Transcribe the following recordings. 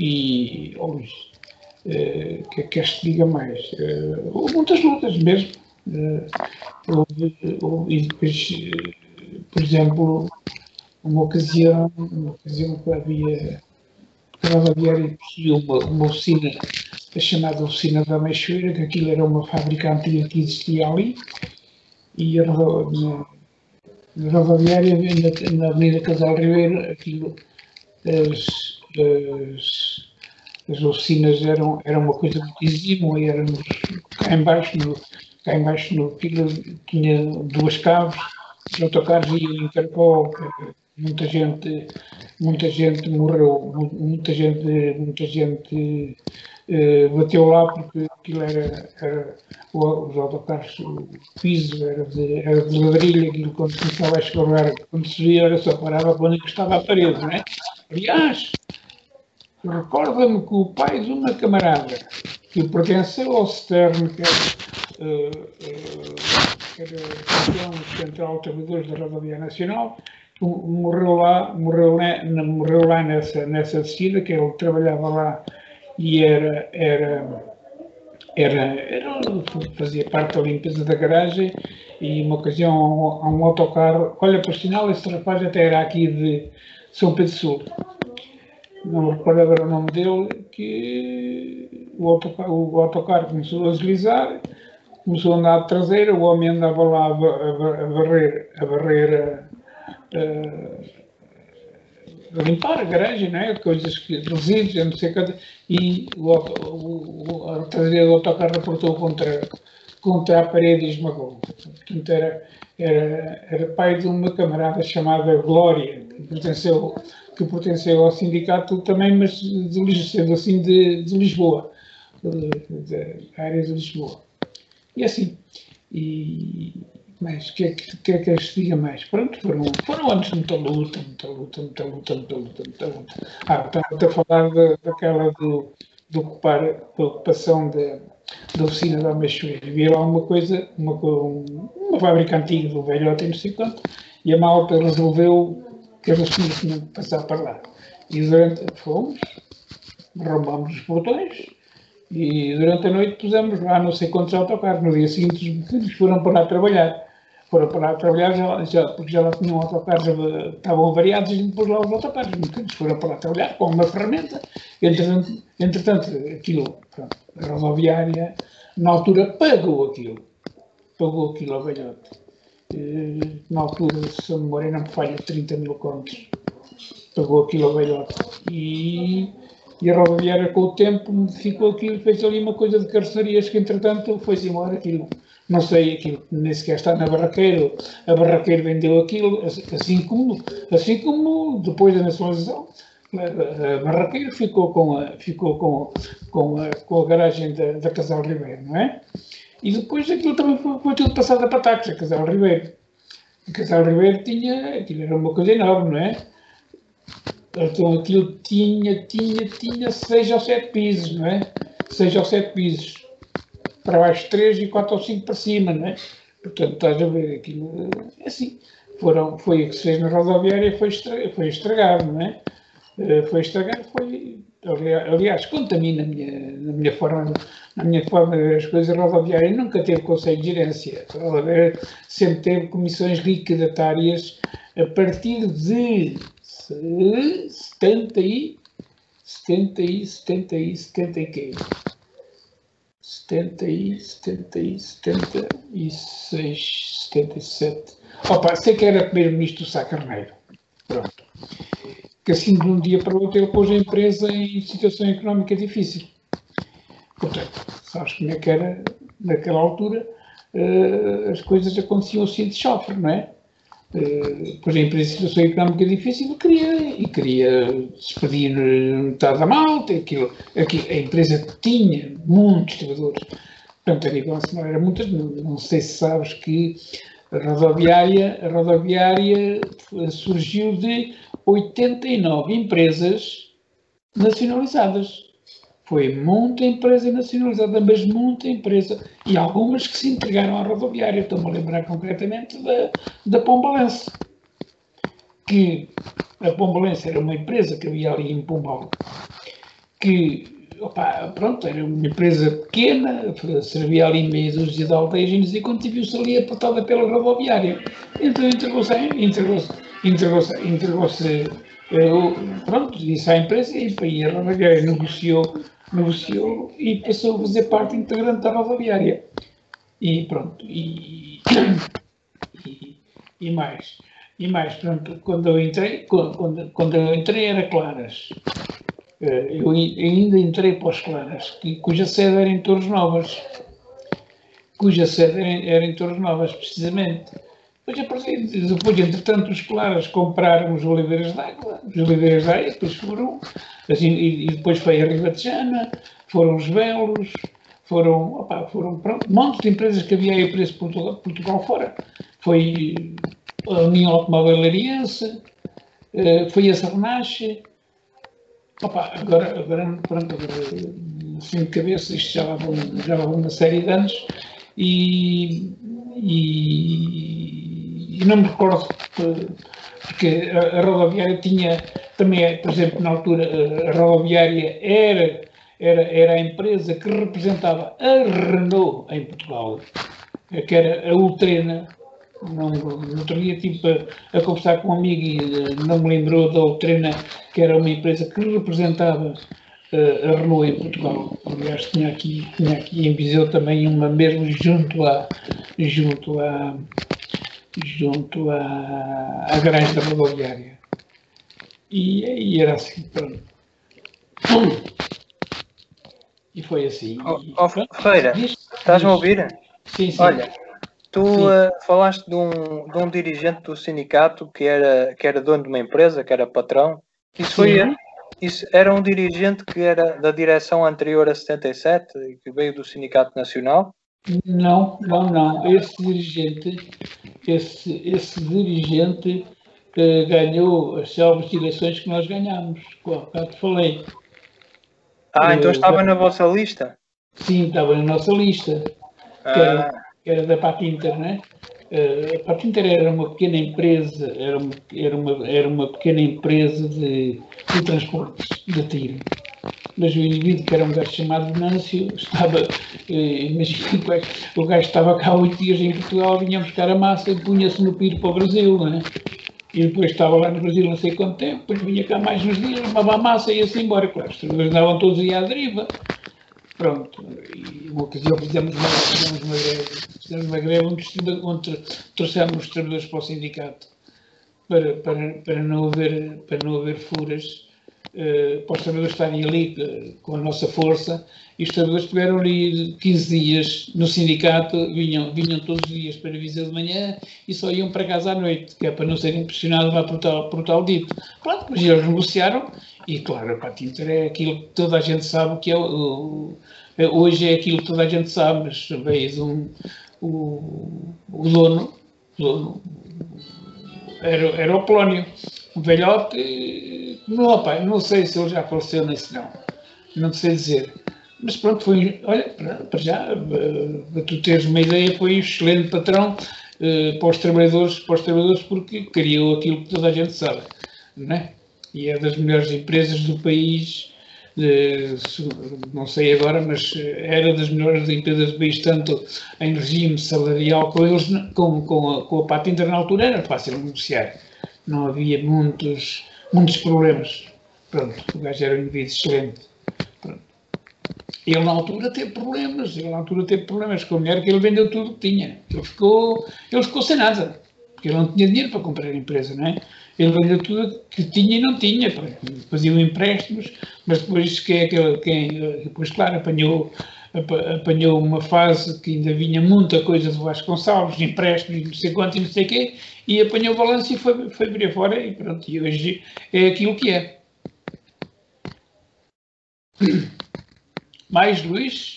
e oh, uh, que queres que diga mais? Uh, houve muitas lutas mesmo. Uh, houve, houve, e depois, por exemplo, uma ocasião, uma ocasião que havia rodoviária tinha uma, uma oficina, a chamada oficina da Meixoeira, que aquilo era uma fábrica antiga que existia ali, e a, na, na rodoviária, na, na Avenida Casal Ribeiro, aquilo, as, as, as oficinas eram, eram uma coisa muito exímua, éramos cá embaixo, no, cá embaixo no, aquilo tinha duas caves, os autocarros iam em caracol, muita gente, muita gente morreu, muita gente, muita gente eh, bateu lá porque aquilo era, era os autocarros, o piso era de, era de ladrilho, aquilo quando começava a escorregar, quando se via era só parava quando estava à parede, não é? Aliás, recorda-me que o pai de uma camarada que pertenceu ao Stern, que era, uh, uh, central de trabalhadores da Rodoviária Nacional, morreu lá, morreu, né, morreu lá nessa, nessa descida, que ele trabalhava lá e era, era, era, era, fazia parte da limpeza da garagem e uma ocasião a um, um autocarro, olha, por sinal, esse rapaz até era aqui de São Pedro Sul, não recordo agora o nome dele, que o autocarro, o autocarro começou a deslizar, começou a andar de traseira, o homem andava lá a, a, a varrer, a varrer uh, limpar a garagem, né? coisas que resíduos, não sei o e o, o, a traseira do autocarro reportou contra, contra a parede e esmagou. Portanto, era, era, era pai de uma camarada chamada Glória, que pertenceu, que pertenceu ao sindicato também, mas de, sendo assim de, de Lisboa, da área de Lisboa. E assim, e, mas o que, é que, que é que eu diga mais? Pronto, foram, foram anos de muita luta, muita luta, muita luta, muita luta, muita luta. Ah, estava a falar de, daquela do, de ocupar, da ocupação da, da oficina da Almeixoeira. Havia lá uma coisa, uma, uma fábrica antiga do velhote, não sei quanto, e a malta resolveu que as oficinas tinham que passar para lá. E durante, fomos, roubamos os portões, e durante a noite pusemos lá não sei quantos autocarros. No dia seguinte os mecânicos foram para lá trabalhar foram para lá trabalhar, já, já, porque já lá tinham autocarros, estavam variados e depois lá os autocarros, muitos foram para lá trabalhar com uma ferramenta. Entretanto, entretanto aquilo, pronto, a rodoviária, na altura, pagou aquilo. Pagou aquilo ao velhote. Eh, na altura, se a memória não me falha, 30 mil contos. Pagou aquilo ao velhote. E, e a rodoviária, com o tempo, modificou aquilo, fez ali uma coisa de carrocerias que, entretanto, foi-se embora aquilo não sei, aquilo nem sequer está na barraqueira, a barraqueira vendeu aquilo, assim como, assim como depois da nacionalização, a barraqueira ficou com a, ficou com, com a, com a garagem da, da Casal Ribeiro, não é? E depois aquilo também foi, foi tudo passado a pataques, a Casal Ribeiro. A Casal Ribeiro tinha, aquilo era uma coisa enorme, não é? Então aquilo tinha, tinha, tinha seis ou sete pisos, não é? Seis ou sete pisos para baixo 3 e 4 ou 5 para cima, não é? Portanto, estás a ver aquilo, é assim, foram, foi o que se fez na rodoviária foi, estragado, foi estragado, não é? Eh, foi estragado, foi, aliás, contamina na minha, na minha forma, na minha forma de ver as coisas, a rodoviária nunca teve conselho de gerência, a sempre teve comissões liquidatárias a partir de 70 e 70 e 70 e 70 e quê? 70 e 70 e 76, 77. Opa, sei que era primeiro-ministro Sá Carneiro. Pronto. Que assim de um dia para o outro ele pôs a empresa em situação económica difícil. Portanto, sabes como é que era naquela altura, uh, as coisas aconteciam assim de chofre, não é? depois a empresa em situação económica difícil queria, e queria despedir metade da malta, aquilo, aquilo, a empresa tinha muitos trabalhadores, portanto a nível nacional era muitas, não, não sei se sabes que a rodoviária, a rodoviária surgiu de 89 empresas nacionalizadas. Foi muita empresa nacionalizada, mas muita empresa. E algumas que se entregaram à rodoviária. Estou-me a lembrar concretamente da, da Pombalense. Que a Pombalense era uma empresa que havia ali em Pombal, que, opa, pronto, era uma empresa pequena, servia ali meia dúzia de aldeias e quando viu-se ali apertada pela rodoviária. Então entregou-se entregou-se entregou-se entregou-se pronto, disse à empresa e, e a rodoviária negociou, negociou e passou a fazer parte integrante da rodoviária. E pronto, e, e, e mais. E mais, pronto, quando eu entrei, quando, quando eu entrei era Claras. Eh, eu ainda entrei para os Claras, cuja sede era em Torres Novas. Cuja sede era em Torres Novas, precisamente. Depois, depois, entretanto, os Claras compraram os Oliveiras d'Água, os Oliveiras d'Água, depois foram, assim, e, e, depois foi a Ribatejana, foram os Velos, foram, opa, foram pronto, um monte de empresas que havia aí para esse Portugal, Portugal fora. Foi a União Automóvel Lariense, eh, foi a Sarnache, opa, agora, agora, pronto, agora, assim de cabeça, isto já vai já uma série de anos, e, e, e não me recordo, porque a, rodoviária tinha, também, por exemplo, na altura, a rodoviária era era, era a empresa que representava a Renault em Portugal, que era a Ultrena. Não, no outro dia estive a, a, conversar com um amigo e uh, não me lembrou da Ultrena, que era uma empresa que representava uh, a Renault em Portugal. Aliás, tinha aqui, tinha aqui em Viseu também uma mesmo junto a junto a junto a, a garagem da rodoviária. E, e era assim, pronto. E foi assim. Oh, oh Feira, estás-me a ouvir? Sim, sim. Olha, tu uh, falaste de um, de um dirigente do sindicato que era, que era dono de uma empresa, que era patrão. Isso foi. Isso era um dirigente que era da direção anterior a 77 e que veio do Sindicato Nacional? Não, não, não. Esse dirigente, esse, esse dirigente uh, ganhou as selvas eleições que nós ganhamos. Como falei. Ah, então estava na vossa lista? Sim, estava na nossa lista, ah. que, era, que, era, da Patinter, né? Uh, a Patinter era uma pequena empresa, era uma, era uma, era uma pequena empresa de, de transportes de tiro. Mas o indivíduo, que era um gajo chamado Nâncio, estava, uh, imagina, o gajo estava cá oito dias em Portugal, vinha buscar a massa e punha-se no piro para o Brasil, não é? E depois estava lá no Brasil não sei quanto tempo, depois vinha cá mais uns dias, levava a massa e ia-se embora. Claro, os trabalhadores andavam todos aí à deriva. Pronto, e uma ocasião fizemos uma, fizemos uma greve, fizemos uma greve onde, onde trouxemos os trabalhadores para o sindicato para, para, para, não, haver, para não haver furas, uh, para os trabalhadores estarem ali uh, com a nossa força e os trabalhadores tiveram ali 15 dias no sindicato, vinham, vinham todos os dias para Viseu de manhã e só iam para casa à noite, que é para não serem pressionados lá por tal, tal dito. Pronto, mas eles negociaram e, claro, a Patinter é aquilo que toda a gente sabe que é o, hoje é aquilo que toda a gente sabe, mas veio um, o, o dono, o dono era, era o Polónio, um velhote, não, pai, não sei se ele já faleceu nesse não, não sei dizer mas pronto, foi, olha, para já, eh, para tu teres uma ideia, foi um excelente patrão uh, para, os trabalhadores, para os trabalhadores porque criou aquilo que toda a gente sabe, não é? E é das melhores empresas do país, não sei agora, mas era das melhores empresas do país, tanto em regime salarial com eles, com, com, a, com a Pata na altura, era fácil negociar. Não havia muitos, muitos problemas. Pronto, o gajo era um indivíduo excelente. Ele na altura teve problemas, ele na altura teve problemas com a mulher que ele vendeu tudo que tinha. Ele ficou, ele ficou sem nada, porque ele não tinha dinheiro para comprar a empresa, não é? Ele vendeu tudo que tinha e não tinha, faziam empréstimos, mas depois é que quem, depois claro, apanhou, apanhou uma fase que ainda vinha muita coisa do Vasconcelos, empréstimos, não sei quanto e não sei quê, e apanhou o balanço e foi, foi vir fora e pronto, e hoje é aquilo que é. Mais Luís?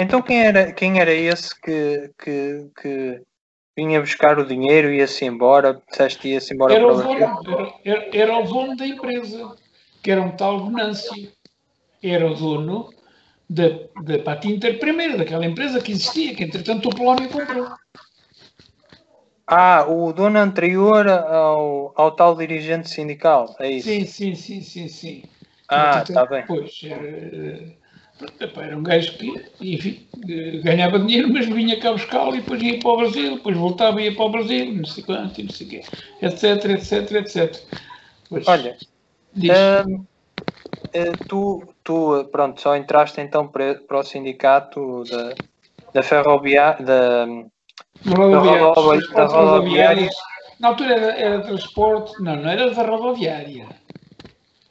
Então quem era, quem era esse que, que, que vinha buscar o dinheiro e ia-se embora? Disseste ia-se embora era o dono, era, era, o dono da empresa, que era um tal Venâncio. Era o dono da, da Patinter primeiro, daquela empresa que existia, que entretanto o Polónia comprou. Ah, o dono anterior ao, ao tal dirigente sindical, é isso? Sim, sim, sim, sim, sim. Ah, está bem. Pois, era, era um gajo que, enfim, ganhava dinheiro, mas vinha cá buscá-lo e depois ia para o Brasil, depois voltava e ia para o Brasil, não sei quanto, não sei o quê, etc, etc, etc. Pois, Olha, hum, tu, tu, pronto, só entraste então para, o sindicato da, da ferroviária, da, da rodoviária. Na altura era, era transporte, não, não era da rodoviária.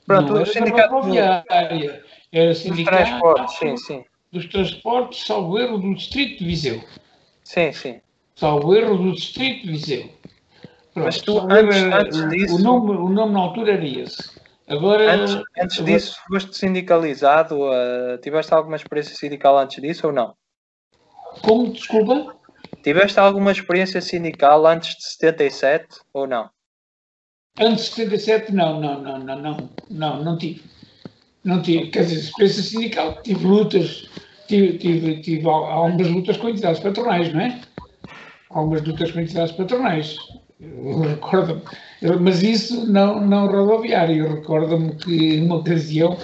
Pronto, não, o sindicato rodoviária. Era sindicato dos transportes, sim, sim. Dos transportes, salvo erro, do Distrito de Viseu. Sim, sim. Salvo erro do Distrito de Viseu. Pronto, Mas tu, antes, antes disso... O nome, o nome na altura era esse. Agora, antes, antes agora... disso, foste sindicalizado? Uh, tiveste alguma experiência sindical antes disso ou não? Como? Desculpa? Tiveste alguma experiência sindical antes de 77 ou não? Antes de 77, não, não, não, não, não, não, não tive. Não tive, quer dizer, experiência sindical, tive lutas, tive, tive, tive algumas lutas com entidades patronais, não é? Algumas lutas com entidades patronais. Eu recordo mas isso não, não rodoviário. Recordo-me que, numa ocasião,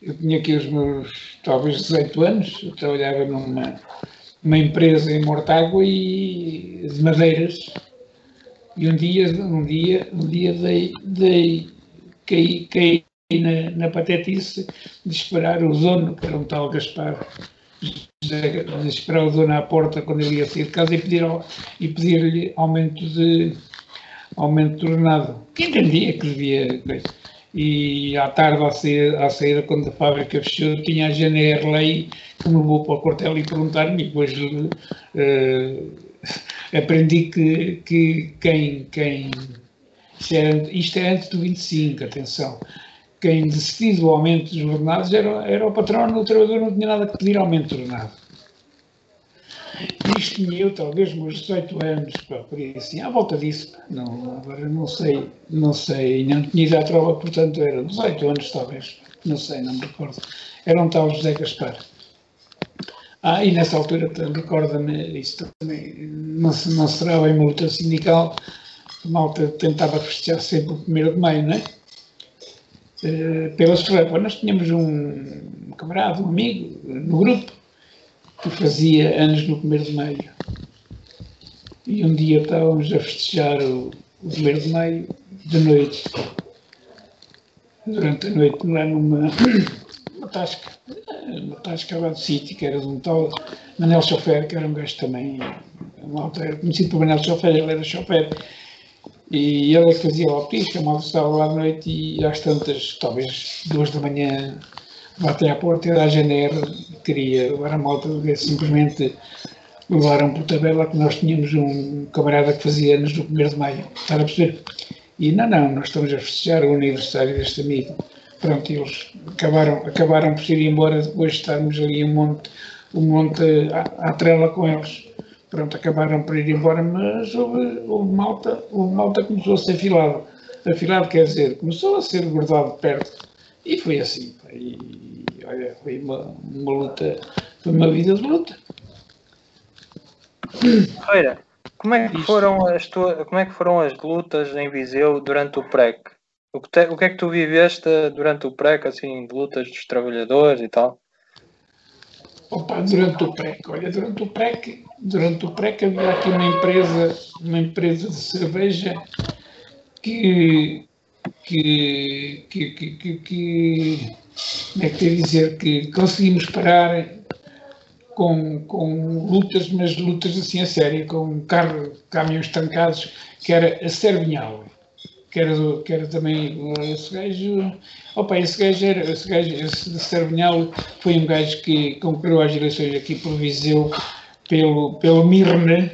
eu tinha aqui os meus, talvez, 18 anos, eu trabalhava numa uma empresa em Mortágua e de madeiras. E um dia, um dia, um dia dei, dei caí, caí na, na patetice de esperar o dono, que era um tal Gaspar, de, de esperar o dono à porta quando ele ia sair de casa e pedir pedir-lhe aumento de aumento de ordenado, que entendia que devia coisa. E à tarde, à saída, à saída quando a fábrica fechou, tinha a GNR Lei que me levou para o quartel e perguntar-me, e depois uh, aprendi que, que quem, quem isto, era, isto é antes do 25, atenção, quem decidiu o aumento dos ordenados era, era o patrão, o trabalhador não tinha nada que pedir aumento de ordenado. Isto tinha eu, talvez, meus 18 anos, por assim, à volta disso, não, agora não sei, não sei, não tinha ido à trova, portanto era 18 anos, talvez, não sei, não me recordo. Era um tal José Gaspar. Ah, e nessa altura, recorda-me, isso também, não, não será bem uma luta sindical, a malta tentava festejar sempre o primeiro de maio, não é? Uh, pela Sorrepa, nós tínhamos um camarada, um amigo, no grupo, que fazia anos no primeiro de maio. E um dia estávamos a festejar o, o de maio de noite. Durante a noite, lá numa uma tasca, uma tasca lá de sítio, que era de um tal Manel Chofer, que era um gajo também, uma alta, era conhecido por Manel Chofer, ele era chofer. E ele é fazia lá o pisca, a malta estava lá à noite e às tantas, talvez duas da manhã, batem à porta da GNR, queria levar a malta, simplesmente levaram por tabela que nós tínhamos um camarada que fazia anos no 1 de maio, está a perceber? E não, não, nós estamos a festejar o aniversário deste amigo. Pronto, eles acabaram, acabaram por ir embora depois de estarmos ali um monte, um monte à, à trela com eles. Pronto, acabaram por ir embora, mas houve, houve malta, houve malta começou a ser afilado. Afilado quer dizer, começou a ser guardado perto. E foi assim. E, olha, foi uma, uma luta, foi uma vida de luta. Ferreira, como é que foram as tuas, como é que foram as lutas em Viseu durante o PREC? O que, te, o que é que tu viveste durante o PREC, assim, de lutas dos trabalhadores e tal? Opa, durante o PREC, olha, durante o PREC, durante o PREC havia aqui uma empresa, uma empresa de cerveja que, que, que, que, que como é que quer dizer, que conseguimos parar com, com lutas, mas lutas assim a sério, com carro, caminhões tancados, que era a Servinhal, que era, que era também esse gajo, opa, esse gajo era, esse gajo, esse Servinhal foi um gajo que concorreu às eleições aqui por Viseu pelo, pelo Mirne,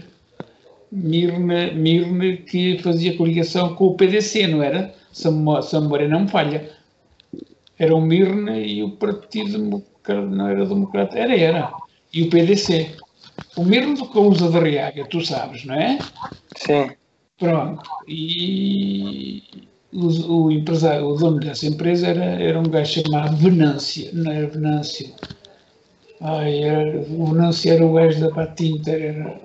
Mirne, Mirne que fazia coligação com o PDC, não era? Se a memória não falha era o Mirna e o Partido Democrata, não era Democrata, era, era. E o PDC. O Mirna do Cousa de Riaga, tu sabes, não é? Sim. Pronto. E o, o empresário, o dono dessa empresa era, era um gajo chamado Venância, não era Venâncio. Ai, era, o Venâncio era o gajo da Patinta, era,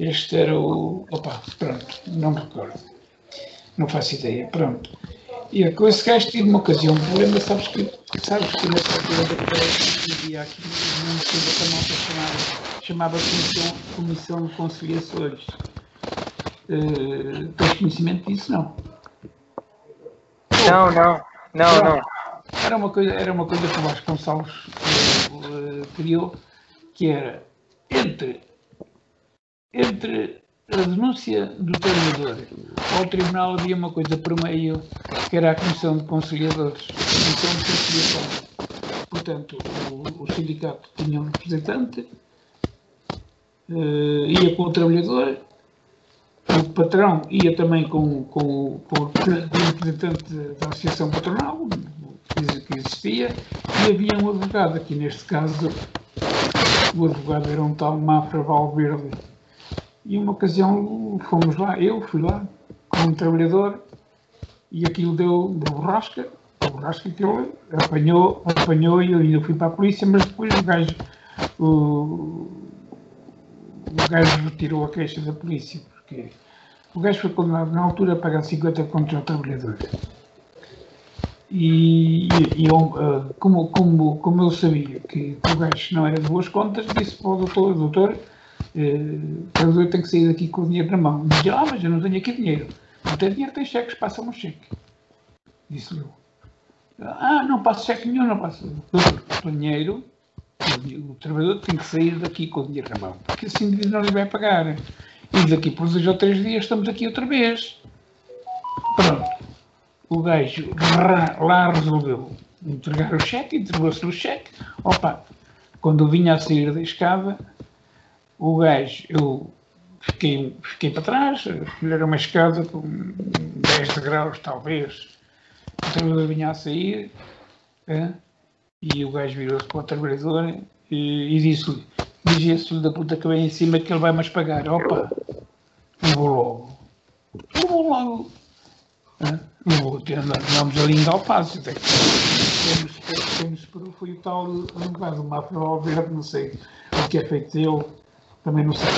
este era o. Opa, pronto, não me recordo. Não faço ideia, pronto. E com esse gajo tive uma ocasião, um problema, sabes que, sabes que nessa altura da havia aqui uma coisa que a malta chamava, chamava Comissão, comissão de Conciliações. Uh, tens conhecimento disso, não? Não, não, não, não. Era uma coisa, era uma coisa que o Vasconcelos uh, criou, que era entre, entre a denúncia do trabalhador ao tribunal havia uma coisa por meio, que era a Comissão de Conciliadores. Comissão de Conciliação. Portanto, o, o sindicato tinha um representante, uh, ia com o trabalhador, o patrão ia também com, com, com o representante da Associação Patronal, que existia, e havia um advogado, aqui neste caso o advogado era um tal Mafra Valverde. E uma ocasião fomos lá, eu fui lá, com um trabalhador, e aquilo deu, borrasca, borrasca que ele apanhou, apanhou e eu ainda fui para a polícia, mas depois o gajo, o, o gajo retirou a queixa da polícia, porque o gajo foi condenado na altura a pagar 50 contra o trabalhador. E, e eu, eh, como, como, como eu sabia que o gajo não era de boas contas, disse para o doutor, doutor, eh, o trabalhador tem que sair daqui com o dinheiro na mão. Disse, ah, mas eu não tenho aqui dinheiro. Não tem dinheiro, tem cheques, passa-me um cheque. Disse-lhe eu. Ah, não passo cheque nenhum, não passo. O dinheiro, o, trabalhador tem que sair daqui com o dinheiro na mão, porque assim não lhe vai pagar. E daqui por dois ou três dias estamos aqui outra vez. Pronto. O gajo lá resolveu entregar o cheque, entregou-se o cheque. Opa, quando eu vinha a sair da escada, o gajo, eu fiquei, fiquei para trás, era uma escada com 10 graus talvez. Então eu vinha a sair é, e o gajo virou-se para o trabalhador e, e disse-lhe, dizia-se da puta que vem em cima que ele vai mais pagar. Opa, eu vou logo. Eu vou logo. Eu vou ter, andamos ali em Galpazes. Até que quem nos foi o tal, não faz uma verde, não sei o que é feito dele, também não sei.